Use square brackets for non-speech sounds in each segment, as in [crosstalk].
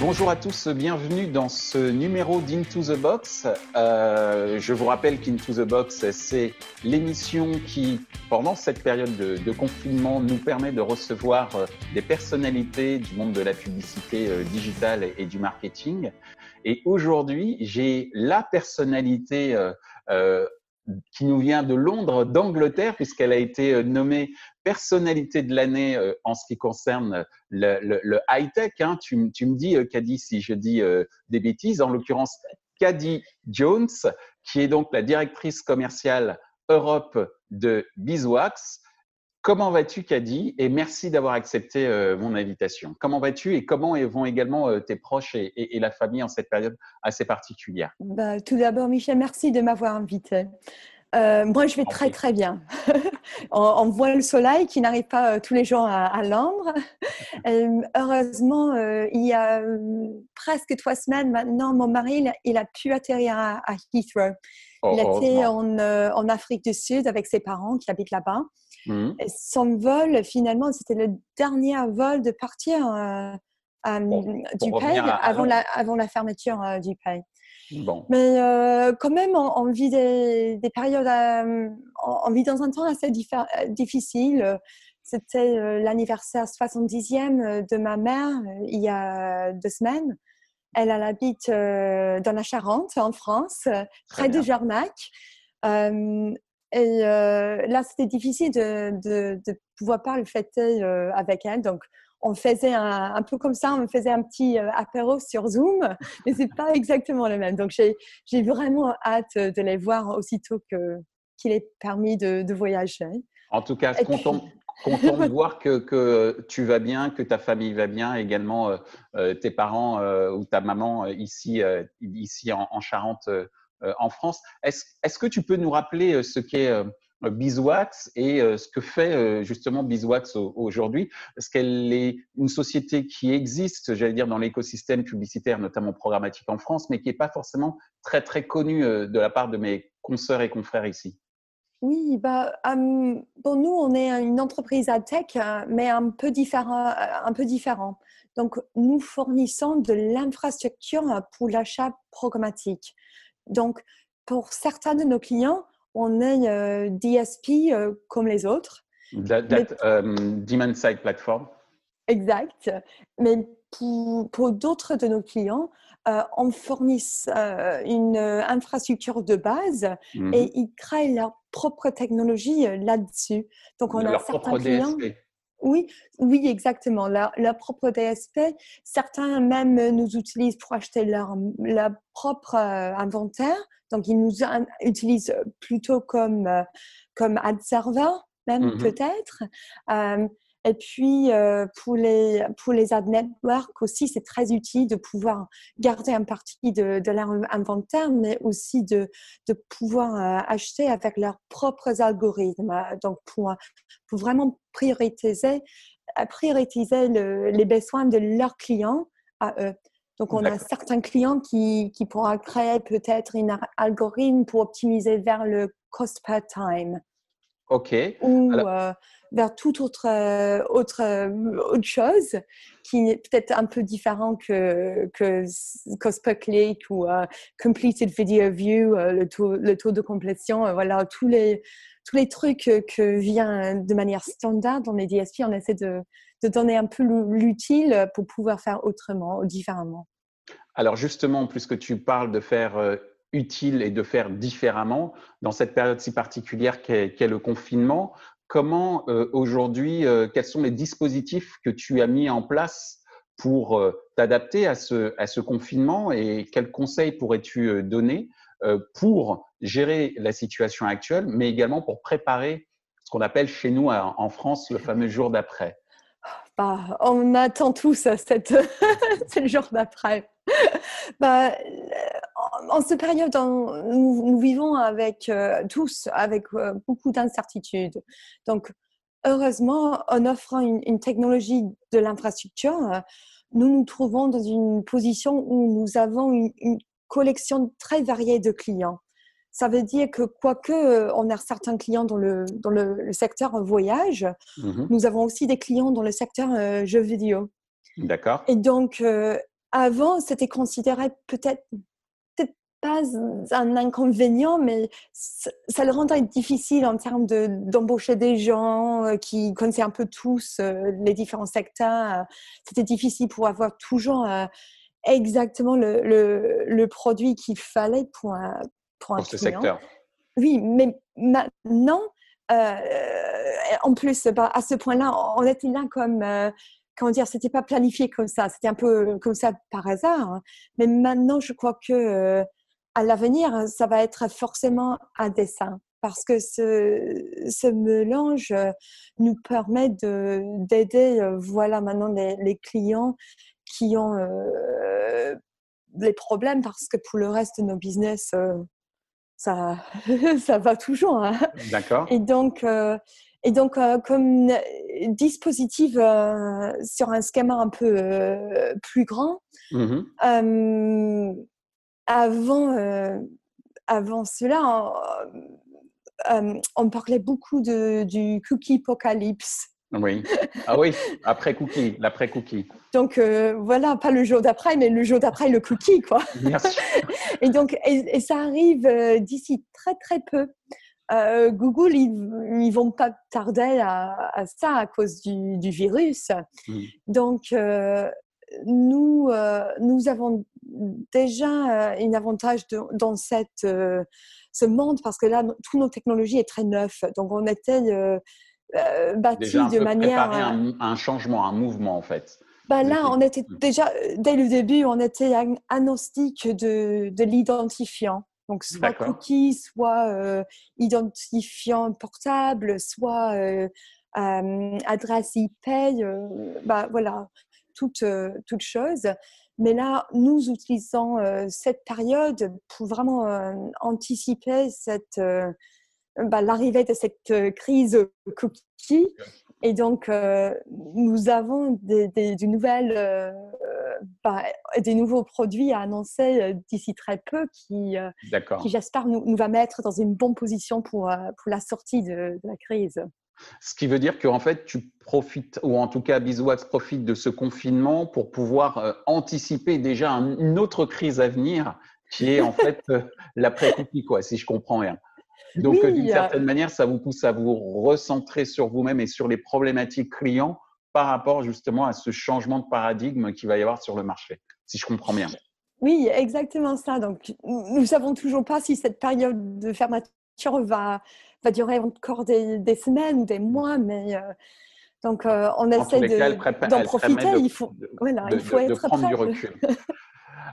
Bonjour à tous, bienvenue dans ce numéro d'Into the Box. Euh, je vous rappelle qu'Into the Box, c'est l'émission qui, pendant cette période de, confinement, nous permet de recevoir euh, des personnalités du monde de la publicité euh, digitale et, et, du marketing. Et aujourd'hui, j'ai la personnalité euh, euh qui nous vient de Londres, d'Angleterre, puisqu'elle a été euh, nommée personnalité de l'année euh, en ce qui concerne le, high-tech. Hein. Tu, me dis, Caddy, euh, si je dis des bêtises, en l'occurrence, Caddy Jones, qui est donc la directrice commerciale Europe de Beeswax. Comment vas-tu, Caddy Et merci d'avoir accepté euh, mon invitation. Comment vas-tu? Et comment vont également euh, tes proches et, et, et, la famille en cette période assez particulière? Bah, Tout d'abord, Michel, merci de m'avoir invité. Euh, moi, je vais très très bien. on, on, voit le soleil qui n'arrive pas tous les jours à, à Londres. [laughs] Heureusement, il y a presque trois semaines maintenant, mon mari il a, il a pu atterrir à, à Heathrow. Oh, il était en, en, Afrique du Sud avec ses parents qui habitent là-bas. Mmh. Son vol, finalement, c'était le dernier vol de partir bon, du pays avant la, avant la fermeture du pays. Bon. Mais euh, quand même, on, on vit des, des périodes, euh, on, vit dans un temps assez difficile. C'était euh, l'anniversaire 70e de ma mère il y a deux semaines. Elle, elle habite dans la Charente, en France, près de Jarnac. Et là, c'était difficile de, de, de, pouvoir pas le fêter avec elle. Donc, on faisait un, un, peu comme ça, on faisait un petit euh, apéro sur Zoom, [laughs] mais c'est pas exactement le même. Donc j'ai vraiment hâte de les voir aussitôt que qu'il est permis de, de, voyager. En tout cas, content, content de voir que, que, tu vas bien, que ta famille va bien, également euh, euh, tes parents euh, ou ta maman euh, ici, euh, ici en, en Charente, en France. Est-ce est que tu peux nous rappeler ce qu'est Beeswax et euh, ce que fait euh, justement Beeswax aujourd'hui, parce qu'elle est une société qui existe, j'allais dire, dans l'écosystème publicitaire, notamment programmatique en France, mais qui n'est pas forcément très très connue euh, de la part de mes consoeurs et confrères ici? Oui, bah, pour nous, on est une entreprise à tech, mais un peu différent. Un peu différent. Donc, nous fournissons de l'infrastructure pour l'achat programmatique. Donc, pour certains de nos clients, on est euh, DSP euh, comme les autres. That, that mais... um, Demand Side Platform. Exact. Mais pour, pour d'autres de nos clients, euh, on fournit euh, une infrastructure de base mm -hmm. et ils créent leur propre technologie là-dessus. Donc, on leur a certains clients. DSP. Oui, oui, exactement. Leur, leur, propre DSP. Certains même nous utilisent pour acheter leur, leur propre euh, inventaire. Donc, ils nous utilisent plutôt comme, euh, comme ad server, même mm -hmm. peut-être. Euh, et puis, euh, pour, les, pour les ad networks aussi, c'est très utile de pouvoir garder un partie de, de leur inventaire, mais aussi de, de pouvoir euh, acheter avec leurs propres algorithmes. Donc, pour, pour vraiment prioriser, prioriser le, les besoins de leurs clients à eux. Donc, on a certains clients qui, qui pourront créer peut-être un algorithme pour optimiser vers le cost per time. OK. Ou Alors... euh, vers toute autre, euh, autre, euh, autre chose qui est peut-être un peu différent que, que Cost per click ou Completed Video View, le, taux, le taux de complétion. Voilà, tous les, tous les trucs que vient de manière standard dans les DSP, on essaie de, de donner un peu l'utile pour pouvoir faire autrement ou différemment. Alors justement, puisque tu parles de faire utile et de faire différemment dans cette période si particulière qu'est qu le confinement. Comment euh, aujourd'hui, euh, quels sont les dispositifs que tu as mis en place pour euh, t'adapter à ce, ce confinement et quels conseils pourrais-tu donner pour gérer la situation actuelle, mais également pour préparer ce qu'on appelle chez nous en France le fameux jour d'après? Bah, On attend tous cette, [laughs] le jour d'après. bah, en cette période, nous, nous vivons avec euh, tous avec euh, beaucoup d'incertitudes. Donc, heureusement, en offrant une, une technologie de l'infrastructure, nous nous trouvons dans une position où nous avons une, une, collection très variée de clients. Ça veut dire que quoique euh, on a certains clients dans le, dans le, le secteur voyage, -hmm. nous avons aussi des clients dans le secteur euh, jeux vidéo. D'accord. Et donc, euh, avant, c'était considéré peut-être pas un inconvénient, mais ça, le rendait difficile en termes d'embaucher des gens euh, qui connaissaient un peu tous euh, les différents secteurs. C'était difficile pour avoir toujours exactement le, le, produit qu'il fallait pour un, pour un ce secteur. Oui, mais maintenant, en plus, bah, à ce point-là, on était là comme comment dire, c'était pas planifié comme ça, c'était un peu comme ça par hasard. Hein. Mais maintenant, je crois que euh, à l'avenir, ça va être forcément un dessin parce que ce, ce mélange euh, nous permet d'aider, euh, voilà, maintenant les, clients qui ont les problèmes parce que pour le reste de nos business, ça, [laughs] ça va toujours. Hein. D'accord. Et donc, et donc, euh, comme dispositif euh, sur un schéma un peu euh, plus grand, mmh avant, avant cela, on, on, parlait beaucoup de, du cookie apocalypse. Oui. Ah oui, [laughs] après cookie, l'après cookie. Donc voilà, pas le jour d'après, mais le jour d'après le cookie, quoi. Merci. [laughs] et donc, et ça arrive d'ici très très peu. Euh, Google, ils ne vont pas tarder à, ça à cause du, virus. Mm. Donc, euh, nous, euh, nous avons déjà un avantage dans cette, ce monde parce que là, toutes nos technologies est très neuves. Donc, on était bâtis de manière. Un, un changement, un mouvement en fait. Bah là, on était déjà, dès le début, on était agnostique de, de l'identifiant. Donc, soit cookie, soit euh, identifiant portable, soit euh, euh, adresse IP, bah, voilà, toutes toute choses. Mais là, nous utilisons cette période pour vraiment anticiper cette, bah, l'arrivée de cette crise cookie. Et donc, nous avons des, des, des nouvelles bah, des nouveaux produits à annoncer euh, d'ici très peu qui, euh, qui j'espère, nous, nous, va mettre dans une bonne position pour, euh, pour la sortie de, la crise. Ce qui veut dire qu'en fait, tu profites, ou en tout cas, Biswax profite de ce confinement pour pouvoir anticiper déjà une autre crise à venir, qui est en fait l'après-cookie, quoi, si je comprends bien. Donc, d'une certaine manière, ça vous pousse à vous recentrer sur vous-même et sur les problématiques clients par rapport justement à ce changement de paradigme qu'il va y avoir sur le marché, si je comprends bien. Oui, exactement ça. Donc, nous ne savons toujours pas si cette période de fermeture va, va durer encore des, semaines ou des mois, mais euh, donc euh, on essaie d'en profiter. il faut, voilà, il faut être prendre du recul.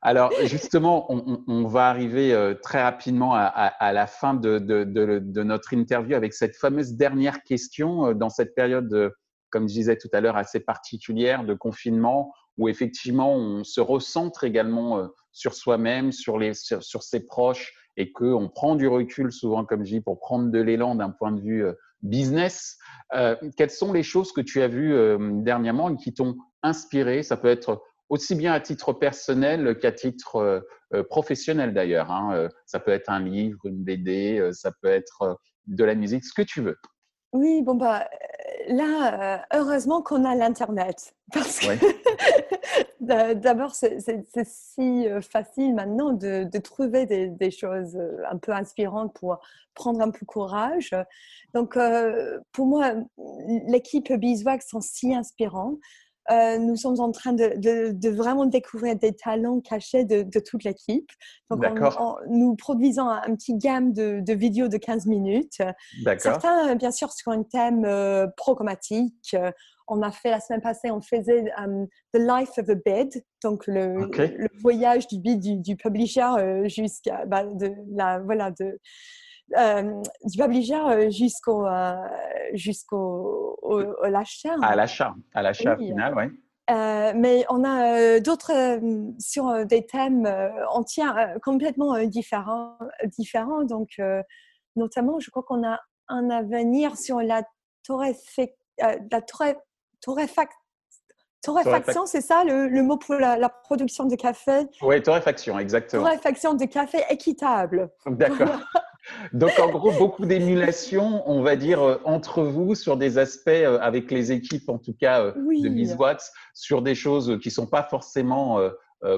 Alors justement, on, va arriver euh, très rapidement à, la fin de, de, notre interview avec cette fameuse dernière question dans cette période comme je disais tout à l'heure, assez particulière de confinement où effectivement on se recentre également sur soi-même, sur, les, sur, ses proches et qu'on prend du recul souvent, comme je dis, pour prendre de l'élan d'un point de vue euh, business. Euh, quelles sont les choses que tu as vues dernièrement et qui t'ont inspiré? Ça peut être aussi bien à titre personnel qu'à titre professionnel d'ailleurs. Hein. Ça peut être un livre, une BD, ça peut être de la musique, ce que tu veux. Oui, bon, bah, là, euh, heureusement qu'on a l'Internet. Parce que [laughs] d'abord, c'est si euh, facile maintenant de, trouver des, choses euh, un peu inspirantes pour prendre un peu courage. Donc, pour moi, l'équipe Beeswax sont si inspirants. Euh, nous sommes en train de, vraiment découvrir des talents cachés de, toute l'équipe. Donc, nous produisons un, petit gamme de, vidéos de 15 minutes. Certains, bien sûr, sur un thème euh, programmatique. On a fait la semaine passée, on faisait um, The Life of a Bid, donc le, voyage du bid du, publisher euh, jusqu'à bah, de la voilà de euh, du publisher euh, jusqu'au euh, jusqu'au l'achat. À l'achat, à l'achat final, oui. mais on a d'autres sur des thèmes entiers complètement différents, différents. Donc, notamment, je crois qu'on a un avenir sur la, la torréfaction Torréfaction, c'est ça le, mot pour la, production de café? Oui, torréfaction, exactement. Torréfaction de café équitable. D'accord. [laughs] Donc, en gros, beaucoup d'émulation, on va dire, euh, entre vous sur des aspects euh, avec les équipes, en tout cas, euh, de Miss Watts, sur des choses qui ne sont pas forcément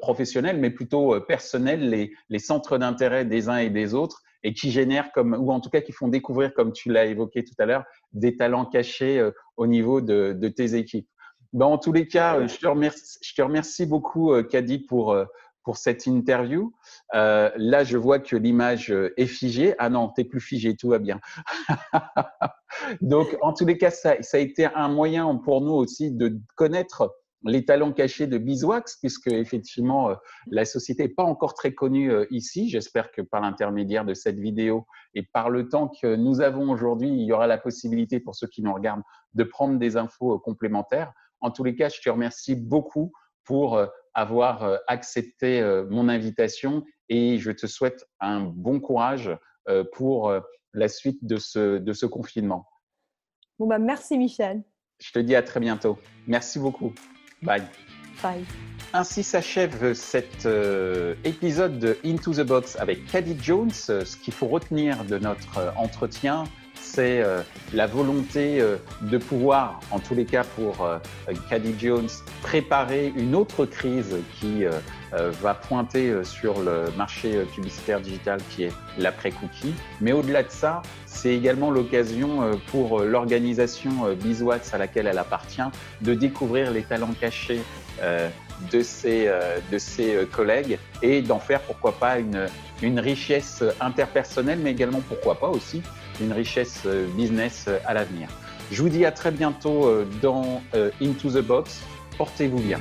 professionnels, mais plutôt personnels, les, les centres d'intérêt des uns et des autres, et qui génèrent comme, ou en tout cas qui font découvrir, comme tu l'as évoqué tout à l'heure, des talents cachés au niveau de, de tes équipes. Ben, en tous les cas, je te remercie, je te remercie beaucoup, Kadi, pour pour cette interview. Euh, là, je vois que l'image est figée. Ah non, t'es plus figé, tout va bien. [laughs] Donc, en tous les cas, ça, ça, a été un moyen pour nous aussi de connaître les talents cachés de Beeswax, puisque effectivement, euh, la société n'est pas encore très connue euh, ici. J'espère que par l'intermédiaire de cette vidéo et par le temps que nous avons aujourd'hui, il y aura la possibilité pour ceux qui nous regardent de prendre des infos complémentaires. En tous les cas, je te remercie beaucoup pour avoir euh, accepté euh, mon invitation et je te souhaite un bon courage euh, pour la suite de ce, de ce confinement. Bon, bah, merci Michel. Je te dis à très bientôt. Merci beaucoup. Bye. Bye. Ainsi s'achève cet épisode de Into the Box avec Caddy Jones. Ce qu'il faut retenir de notre entretien, c'est euh, la volonté euh, de pouvoir, en tous les cas pour euh, Caddy Jones, préparer une autre crise qui va pointer sur le marché publicitaire digital qui est l'après-cookie. Mais au-delà de ça, c'est également l'occasion pour l'organisation Biswax à laquelle elle appartient de découvrir les talents cachés de ses, de ses collègues et d'en faire pourquoi pas une, une richesse interpersonnelle, mais également pourquoi pas aussi une richesse euh, business euh, à l'avenir. Je vous dis à très bientôt euh, dans Into the Box. Portez-vous bien.